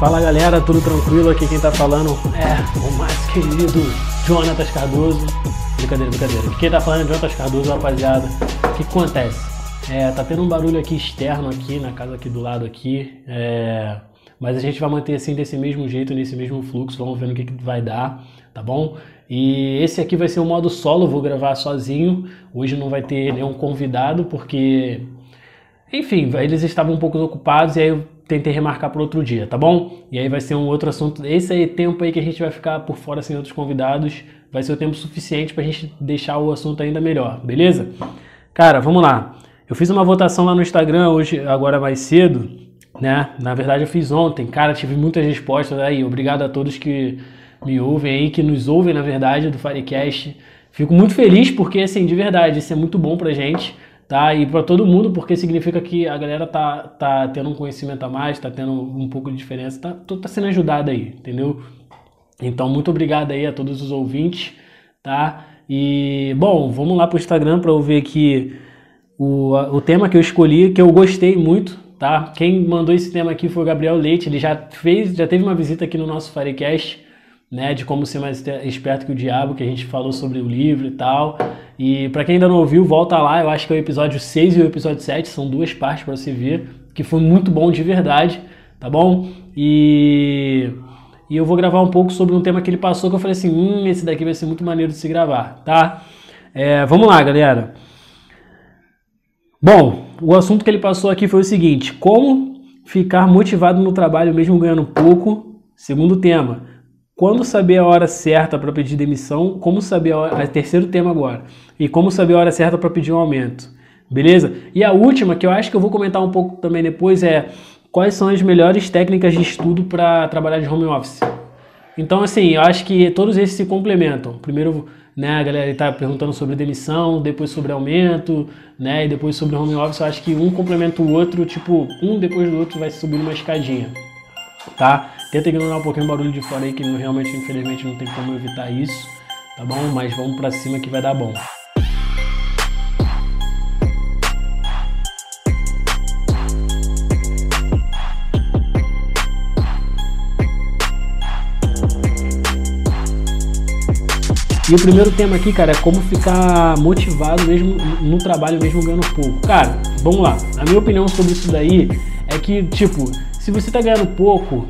Fala galera, tudo tranquilo? Aqui quem tá falando é o mais querido Jonatas Cardoso. Brincadeira, brincadeira. Aqui quem tá falando é Jonatas Cardoso, rapaziada. O que, acontece? É, tá tendo um barulho aqui externo aqui na casa aqui do lado aqui. É, mas a gente vai manter assim desse mesmo jeito, nesse mesmo fluxo. Vamos ver no que, que vai dar, tá bom? E esse aqui vai ser o modo solo, vou gravar sozinho. Hoje não vai ter nenhum convidado, porque. Enfim, eles estavam um pouco ocupados e aí eu tentei remarcar para outro dia, tá bom? E aí vai ser um outro assunto. Esse aí tempo aí que a gente vai ficar por fora sem outros convidados, vai ser o tempo suficiente para a gente deixar o assunto ainda melhor, beleza? Cara, vamos lá. Eu fiz uma votação lá no Instagram hoje, agora mais cedo, né? Na verdade eu fiz ontem. Cara, tive muitas respostas aí. Obrigado a todos que me ouvem aí, que nos ouvem, na verdade, do Firecast. Fico muito feliz porque, assim, de verdade, isso é muito bom pra gente tá? E para todo mundo, porque significa que a galera tá, tá tendo um conhecimento a mais, tá tendo um pouco de diferença, tá, tá sendo ajudada aí, entendeu? Então, muito obrigado aí a todos os ouvintes, tá? E, bom, vamos lá pro Instagram para eu ver aqui o, o tema que eu escolhi, que eu gostei muito, tá? Quem mandou esse tema aqui foi o Gabriel Leite, ele já fez, já teve uma visita aqui no nosso Firecast, né, de como ser mais esperto que o diabo, que a gente falou sobre o livro e tal. E para quem ainda não ouviu, volta lá, eu acho que é o episódio 6 e o episódio 7, são duas partes para você ver, que foi muito bom de verdade, tá bom? E e eu vou gravar um pouco sobre um tema que ele passou que eu falei assim, hum, esse daqui vai ser muito maneiro de se gravar, tá? É, vamos lá, galera. Bom, o assunto que ele passou aqui foi o seguinte: como ficar motivado no trabalho mesmo ganhando pouco. Segundo tema, quando saber a hora certa para pedir demissão? Como saber a hora. É terceiro tema agora. E como saber a hora certa para pedir um aumento? Beleza? E a última, que eu acho que eu vou comentar um pouco também depois, é quais são as melhores técnicas de estudo para trabalhar de home office. Então, assim, eu acho que todos esses se complementam. Primeiro, né, a galera está perguntando sobre demissão, depois sobre aumento, né, e depois sobre home office. Eu acho que um complementa o outro, tipo, um depois do outro vai subir uma escadinha, tá? Tenta ignorar um pouquinho o barulho de fora aí, que realmente, infelizmente, não tem como evitar isso, tá bom? Mas vamos para cima que vai dar bom. E o primeiro tema aqui, cara, é como ficar motivado mesmo no trabalho, mesmo ganhando pouco. Cara, vamos lá. A minha opinião sobre isso daí é que, tipo, se você tá ganhando pouco,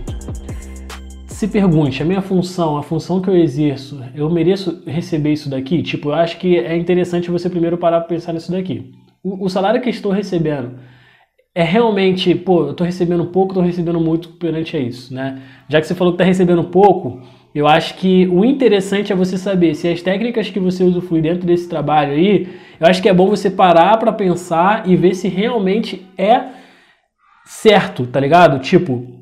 se pergunte, a minha função, a função que eu exerço, eu mereço receber isso daqui? Tipo, eu acho que é interessante você primeiro parar para pensar nisso daqui. O, o, salário que estou recebendo é realmente, pô, eu estou recebendo pouco, estou recebendo muito perante a isso, né? Já que você falou que está recebendo pouco, eu acho que o interessante é você saber se as técnicas que você usufrui dentro desse trabalho aí, eu acho que é bom você parar para pensar e ver se realmente é certo, tá ligado? Tipo,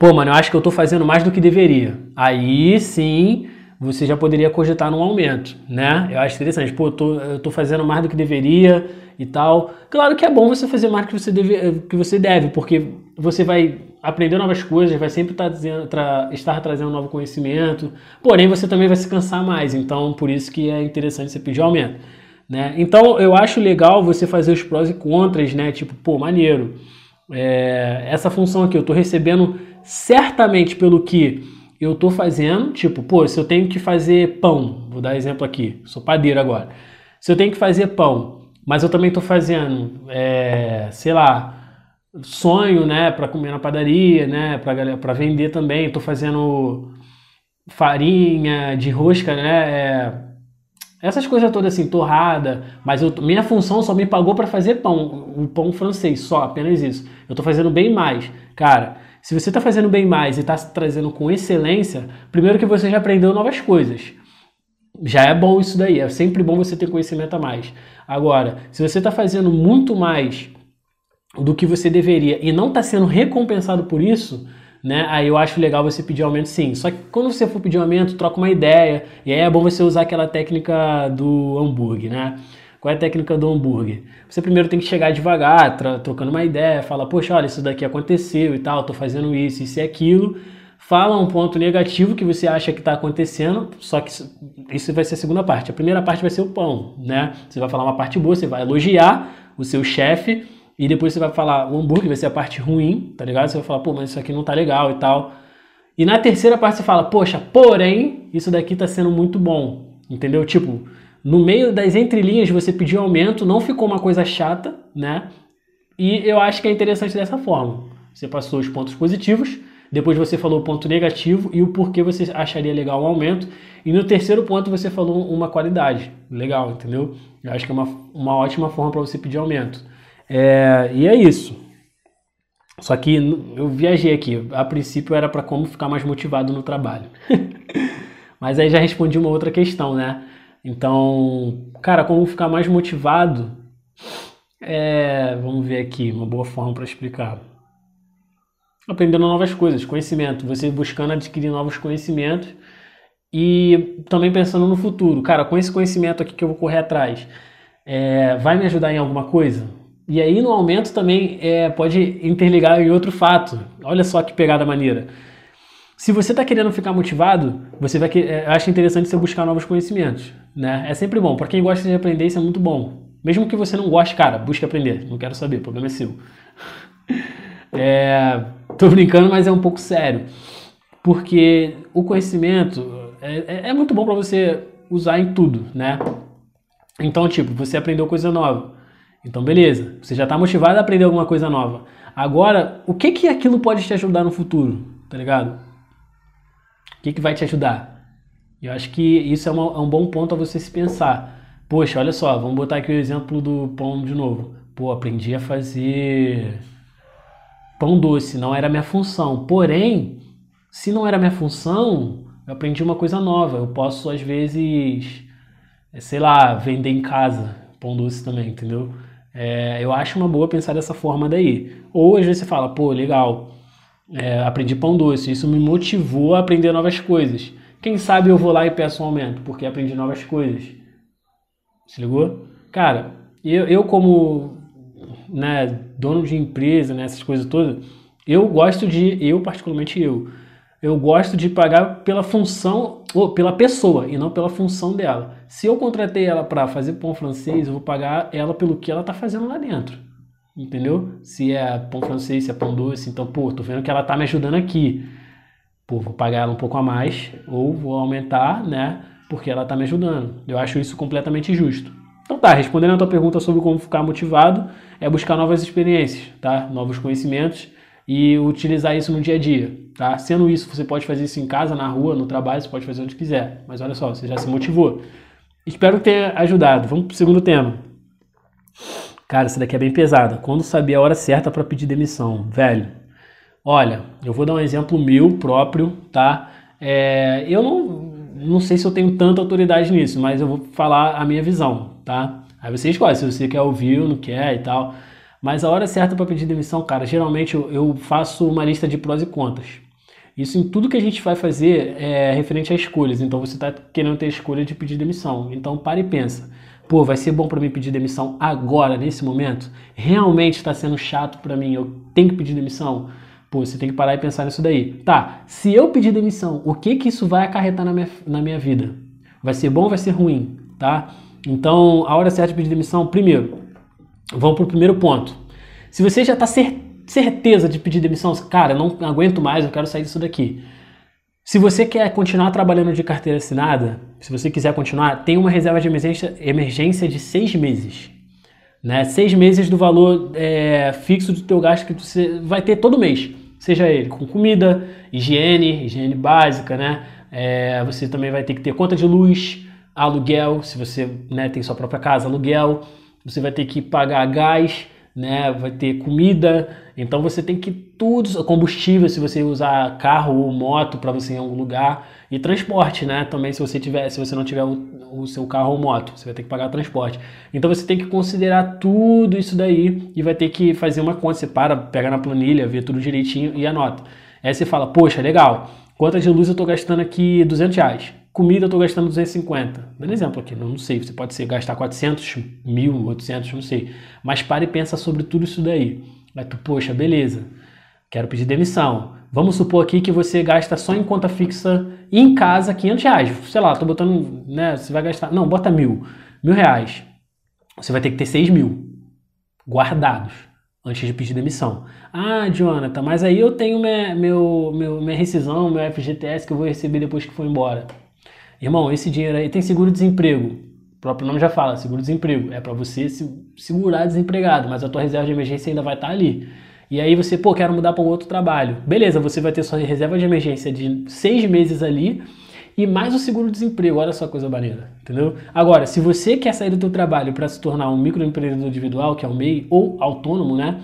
pô, mano, eu acho que eu tô fazendo mais do que deveria. Aí sim você já poderia cogitar num aumento, né? Eu acho interessante, pô, eu tô, eu tô fazendo mais do que deveria e tal. Claro que é bom você fazer mais do que você deve, que você deve porque você vai aprender novas coisas, vai sempre tá dizendo, tra, estar trazendo novo conhecimento, porém você também vai se cansar mais, então por isso que é interessante você pedir aumento. Né? Então eu acho legal você fazer os prós e contras, né? Tipo, pô, maneiro. É, essa função aqui eu estou recebendo certamente pelo que eu estou fazendo, tipo, pô, se eu tenho que fazer pão, vou dar exemplo aqui, sou padeiro agora. Se eu tenho que fazer pão, mas eu também estou fazendo, é, sei lá, sonho, né, para comer na padaria, né, para vender também, estou fazendo farinha de rosca, né, é, essas coisas todas assim, torrada, mas eu, minha função só me pagou para fazer pão, o pão francês, só, apenas isso. Eu estou fazendo bem mais. Cara, se você está fazendo bem mais e está se trazendo com excelência, primeiro que você já aprendeu novas coisas. Já é bom isso daí, é sempre bom você ter conhecimento a mais. Agora, se você está fazendo muito mais do que você deveria e não está sendo recompensado por isso, né? Aí eu acho legal você pedir aumento sim. Só que quando você for pedir aumento, troca uma ideia. E aí é bom você usar aquela técnica do hambúrguer, né? Qual é a técnica do hambúrguer? Você primeiro tem que chegar devagar, trocando uma ideia, fala, poxa, olha, isso daqui aconteceu e tal, tô fazendo isso, isso e aquilo. Fala um ponto negativo que você acha que está acontecendo, só que isso vai ser a segunda parte. A primeira parte vai ser o pão, né? Você vai falar uma parte boa, você vai elogiar o seu chefe E depois você vai falar, o hambúrguer vai ser a parte ruim, tá ligado? Você vai falar, pô, mas isso aqui não tá legal e tal. E na terceira parte você fala, poxa, porém, isso daqui tá sendo muito bom. Entendeu? Tipo, no meio das entrelinhas você pediu aumento, não ficou uma coisa chata, né? E eu acho que é interessante dessa forma. Você passou os pontos positivos, depois você falou o ponto negativo e o porquê você acharia legal o aumento. E no terceiro ponto você falou uma qualidade. Legal, entendeu? Eu acho que é uma, uma ótima forma para você pedir aumento. É, e é isso. Só que eu viajei aqui. A princípio era para como ficar mais motivado no trabalho. Mas aí já respondi uma outra questão, né? Então, cara, como ficar mais motivado? É, vamos ver aqui, uma boa forma para explicar. Aprendendo novas coisas, conhecimento, você buscando adquirir novos conhecimentos e também pensando no futuro. Cara, com esse conhecimento aqui que eu vou correr atrás, é, vai me ajudar em alguma coisa? E aí no aumento também é, pode interligar em outro fato. Olha só que pegada maneira. Se você está querendo ficar motivado, você vai que, é, acha interessante você buscar novos conhecimentos, né? É sempre bom. Para quem gosta de aprender, isso é muito bom. Mesmo que você não goste, cara, busque aprender. Não quero saber, o problema é seu. É, tô brincando, mas é um pouco sério. Porque o conhecimento é, é, é muito bom para você usar em tudo, né? Então, tipo, você aprendeu coisa nova. Então, beleza. Você já está motivado a aprender alguma coisa nova. Agora, o que que aquilo pode te ajudar no futuro? Tá ligado? O que que vai te ajudar? Eu acho que isso é, uma, é um bom ponto a você se pensar. Poxa, olha só, vamos botar aqui o exemplo do pão de novo. Pô, aprendi a fazer pão doce, não era minha função. Porém, se não era minha função, eu aprendi uma coisa nova. Eu posso, às vezes, sei lá, vender em casa pão doce também, entendeu? É, eu acho uma boa pensar dessa forma daí. Ou às vezes você fala, pô, legal, é, aprendi pão doce, isso me motivou a aprender novas coisas. Quem sabe eu vou lá e peço um aumento, porque aprendi novas coisas. Se ligou? Cara, eu, eu como né, dono de empresa, né, essas coisas todas, eu gosto de, eu particularmente eu, eu gosto de pagar pela função, ou pela pessoa, e não pela função dela. Se eu contratei ela para fazer pão francês, eu vou pagar ela pelo que ela está fazendo lá dentro. Entendeu? Se é pão francês, se é pão doce, então, pô, tô vendo que ela tá me ajudando aqui. Pô, vou pagar ela um pouco a mais, ou vou aumentar, né? Porque ela tá me ajudando. Eu acho isso completamente justo. Então tá, respondendo a tua pergunta sobre como ficar motivado, é buscar novas experiências, tá? Novos conhecimentos e utilizar isso no dia a dia, tá? Sendo isso, você pode fazer isso em casa, na rua, no trabalho, você pode fazer onde quiser. Mas olha só, você já se motivou. Espero tenha ajudado. Vamos pro segundo tema. Cara, essa daqui é bem pesada. Quando saber a hora certa para pedir demissão, velho. Olha, eu vou dar um exemplo meu próprio, tá? É, eu não, não sei se eu tenho tanta autoridade nisso, mas eu vou falar a minha visão, tá? Aí você escolhe se você quer ouvir ou não quer e tal. Mas a hora certa para pedir demissão, cara, geralmente eu, eu, faço uma lista de prós e contras. Isso em tudo que a gente vai fazer é referente a escolhas. Então você está querendo ter a escolha de pedir demissão. Então para e pensa. Pô, vai ser bom para mim pedir demissão agora, nesse momento? Realmente está sendo chato para mim? Eu tenho que pedir demissão? Pô, você tem que parar e pensar nisso daí. Tá, se eu pedir demissão, o que que isso vai acarretar na minha, na minha vida? Vai ser bom ou vai ser ruim? Tá? Então, a hora certa de pedir demissão, primeiro, Vamos para o primeiro ponto. Se você já está cer certeza de pedir demissão, cara, não aguento mais, eu quero sair disso daqui. Se você quer continuar trabalhando de carteira assinada, se você quiser continuar, tem uma reserva de emergência, emergência de seis meses. Né? Seis meses do valor é, fixo do teu gasto que você vai ter todo mês. Seja ele com comida, higiene, higiene básica, né? É, você também vai ter que ter conta de luz, aluguel, se você né, tem sua própria casa, aluguel você vai ter que pagar gás, né? Vai ter comida, então você tem que tudo, combustível se você usar carro ou moto para você ir em algum lugar e transporte, né? Também se você tiver, se você não tiver o, o, seu carro ou moto, você vai ter que pagar transporte. Então você tem que considerar tudo isso daí e vai ter que fazer uma conta, você para, pega na planilha, vê tudo direitinho e anota. Aí você fala, poxa, legal, quantas de luz eu estou gastando aqui 200 reais? Comida eu estou gastando 250. Dando exemplo aqui, não sei, você pode ser gastar 400, mil, 800, não sei. Mas pare e pensa sobre tudo isso daí. Aí tu, poxa, beleza, quero pedir demissão. Vamos supor aqui que você gasta só em conta fixa em casa 500 reais. Sei lá, tô botando, né, você vai gastar, não, bota mil, mil reais. Você vai ter que ter 6 mil guardados. antes de pedir demissão. Ah, Jonathan, mas aí eu tenho minha, meu, meu, minha rescisão, meu FGTS que eu vou receber depois que for embora. Irmão, esse dinheiro aí tem seguro-desemprego. O próprio nome já fala, seguro-desemprego. É para você se segurar desempregado, mas a tua reserva de emergência ainda vai estar tá ali. E aí você, pô, quero mudar para um outro trabalho. Beleza, você vai ter sua reserva de emergência de seis meses ali e mais o seguro-desemprego. Olha só coisa maneira, entendeu? Agora, se você quer sair do teu trabalho para se tornar um microempreendedor individual, que é o MEI, ou autônomo, né?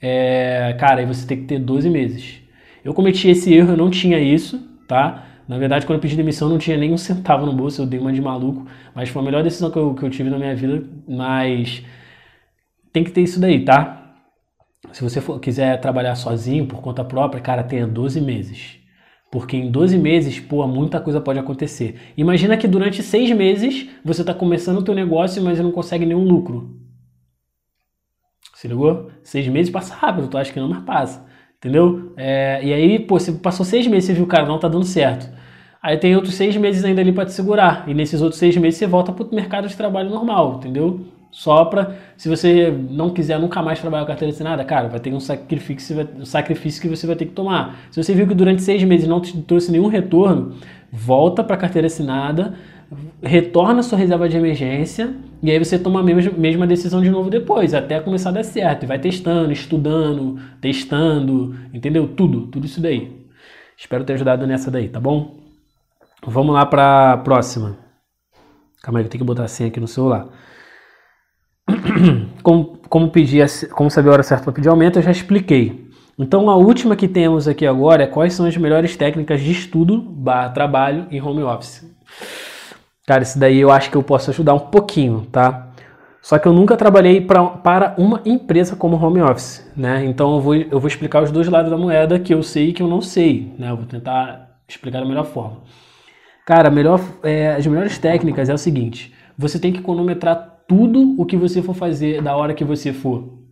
É, cara, aí você tem que ter 12 meses. Eu cometi esse erro, eu não tinha isso, tá? Na verdade, quando eu pedi demissão, não tinha nem um centavo no bolso, eu dei uma de maluco, mas foi a melhor decisão que eu, que eu tive na minha vida. Mas tem que ter isso daí, tá? Se você for, quiser trabalhar sozinho, por conta própria, cara, tenha 12 meses. Porque em 12 meses, pô, muita coisa pode acontecer. Imagina que durante seis meses você está começando o teu negócio, mas não consegue nenhum lucro. Se ligou? Seis meses passa rápido, tu acha que não, mas passa. Entendeu? É, e aí, pô, você passou seis meses, você viu, cara, não tá dando certo. Aí tem outros seis meses ainda ali para te segurar. E nesses outros seis meses você volta pro mercado de trabalho normal, entendeu? Só para, se você não quiser nunca mais trabalhar com carteira assinada, cara, vai ter um sacrifício, um sacrifício que você vai ter que tomar. Se você viu que durante seis meses não te trouxe nenhum retorno, volta para a carteira assinada, retorna sua reserva de emergência e aí você toma a mesma, decisão de novo depois, até começar a dar certo. E vai testando, estudando, testando, entendeu? Tudo, tudo isso daí. Espero ter ajudado nessa daí, tá bom? Vamos lá para próxima. Calma aí, eu tenho que botar a senha aqui no celular. como, como, pedir, como saber a hora certa para pedir aumento, eu já expliquei. Então a última que temos aqui agora é quais são as melhores técnicas de estudo barra trabalho em home office. Cara, isso daí eu acho que eu posso ajudar um pouquinho, tá? Só que eu nunca trabalhei pra, para uma empresa como home office, né? Então eu vou, eu vou explicar os dois lados da moeda que eu sei e que eu não sei, né? Eu vou tentar explicar da melhor forma. Cara, melhor, é, as melhores técnicas é o seguinte: você tem que cronometrar tudo o que você for fazer da hora que você for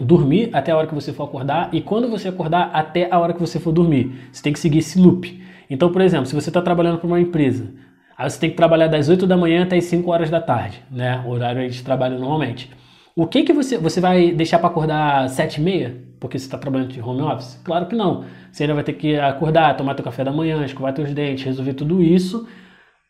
dormir até a hora que você for acordar e quando você acordar até a hora que você for dormir. Você tem que seguir esse loop. Então, por exemplo, se você está trabalhando para uma empresa, aí você tem que trabalhar das 8 da manhã até as 5 horas da tarde, né? O horário de trabalho normalmente. O que que você, você vai deixar para acordar 7 e meia? Porque você está trabalhando de home office? Claro que não. Você ainda vai ter que acordar, tomar teu café da manhã, escovar teus dentes, resolver tudo isso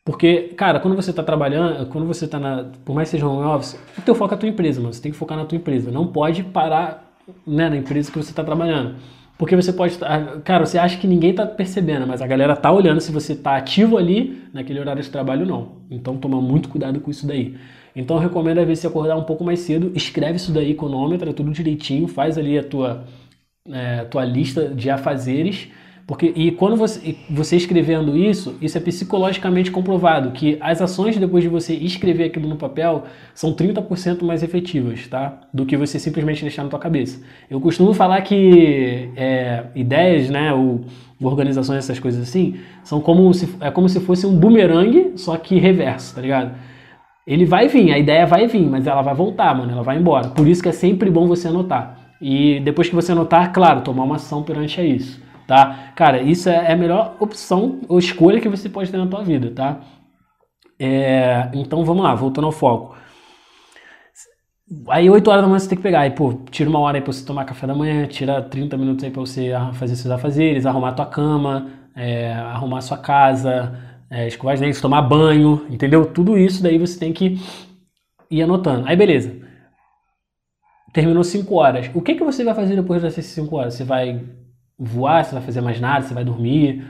porque, cara, quando você está trabalhando, quando você está na. Por mais que seja home office, o teu foco é a tua empresa, mano. Você tem que focar na tua empresa. Não pode parar né, na empresa que você está trabalhando. Porque você pode. Cara, você acha que ninguém está percebendo, mas a galera tá olhando se você está ativo ali naquele horário de trabalho não. Então toma muito cuidado com isso daí. Então eu recomendo às vezes você acordar um pouco mais cedo, escreve isso daí, econômetra, tudo direitinho, faz ali a tua, é, tua lista de afazeres porque, e quando você, você escrevendo isso, isso é psicologicamente comprovado, que as ações depois de você escrever aquilo no papel são 30% mais efetivas, tá? Do que você simplesmente deixar na tua cabeça. Eu costumo falar que é, ideias, né, ou organizações, essas coisas assim, são como se, é como se fosse um bumerangue, só que reverso, tá ligado? Ele vai vir, a ideia vai vir, mas ela vai voltar, mano, ela vai embora. Por isso que é sempre bom você anotar. E depois que você anotar, claro, tomar uma ação perante a isso tá? Cara, isso é a melhor opção ou escolha que você pode ter na tua vida, tá? É, então vamos lá, voltando ao foco. Aí 8 horas da manhã você tem que pegar, aí pô, tira uma hora aí pra você tomar café da manhã, tira 30 minutos aí pra você fazer seus afazeres, arrumar tua cama, é, arrumar sua casa, é, escovar os dentes, tomar banho, entendeu? Tudo isso daí você tem que ir anotando. Aí beleza. Terminou 5 horas. O que, que você vai fazer depois dessas 5 horas? Você vai voar, você vai fazer mais nada, você vai dormir,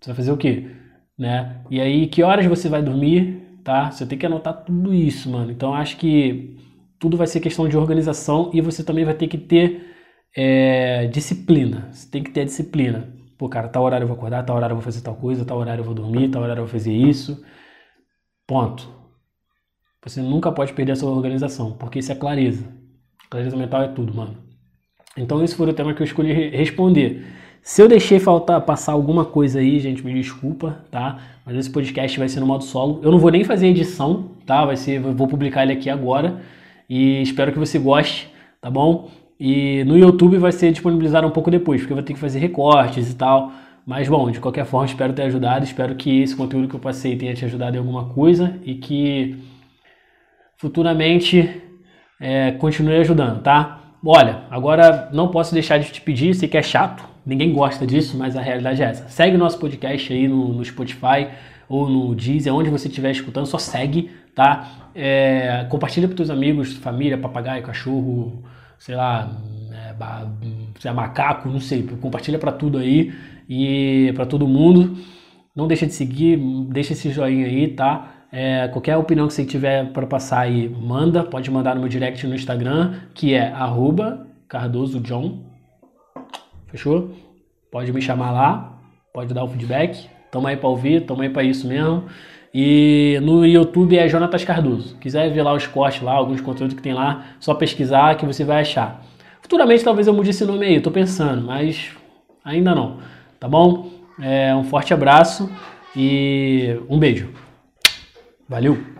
você vai fazer o quê? Né? E aí, que horas você vai dormir, tá? Você tem que anotar tudo isso, mano. Então, acho que tudo vai ser questão de organização e você também vai ter que ter é, disciplina. Você tem que ter disciplina. Pô, cara, tal horário eu vou acordar, tal horário eu vou fazer tal coisa, tal horário eu vou dormir, tal horário eu vou fazer isso. Ponto. Você nunca pode perder a sua organização, porque isso é clareza. Clareza mental é tudo, mano. Então esse foi o tema que eu escolhi responder. Se eu deixei faltar passar alguma coisa aí, gente, me desculpa, tá? Mas esse podcast vai ser no modo solo. Eu não vou nem fazer edição, tá? Vai ser, vou publicar ele aqui agora e espero que você goste, tá bom? E no YouTube vai ser disponibilizado um pouco depois, porque eu vou ter que fazer recortes e tal. Mas bom, de qualquer forma, espero ter ajudado. Espero que esse conteúdo que eu passei tenha te ajudado em alguma coisa e que futuramente é, continue ajudando, tá? Olha, agora não posso deixar de te pedir, sei que é chato, ninguém gosta disso, mas a realidade é essa. Segue nosso podcast aí no, no Spotify ou no Deezer, onde você estiver escutando, só segue, tá? É, compartilha para teus amigos, família, papagaio, cachorro, sei lá, é macaco, não sei, compartilha para tudo aí e para todo mundo. Não deixa de seguir, deixa esse joinha aí, tá? É, qualquer opinião que você tiver para passar aí, manda. Pode mandar no meu direct no Instagram, que é @cardosojohn. Fechou? Pode me chamar lá, pode dar o feedback. Tamo aí para ouvir, tamo aí para isso mesmo. E no YouTube é Jonatas Cardoso. Quiser ver lá os cortes lá, alguns conteúdos que tem lá, só pesquisar que você vai achar. Futuramente talvez eu mude esse nome aí, tô pensando, mas ainda não. Tá bom? É, um forte abraço e um beijo. Valeu!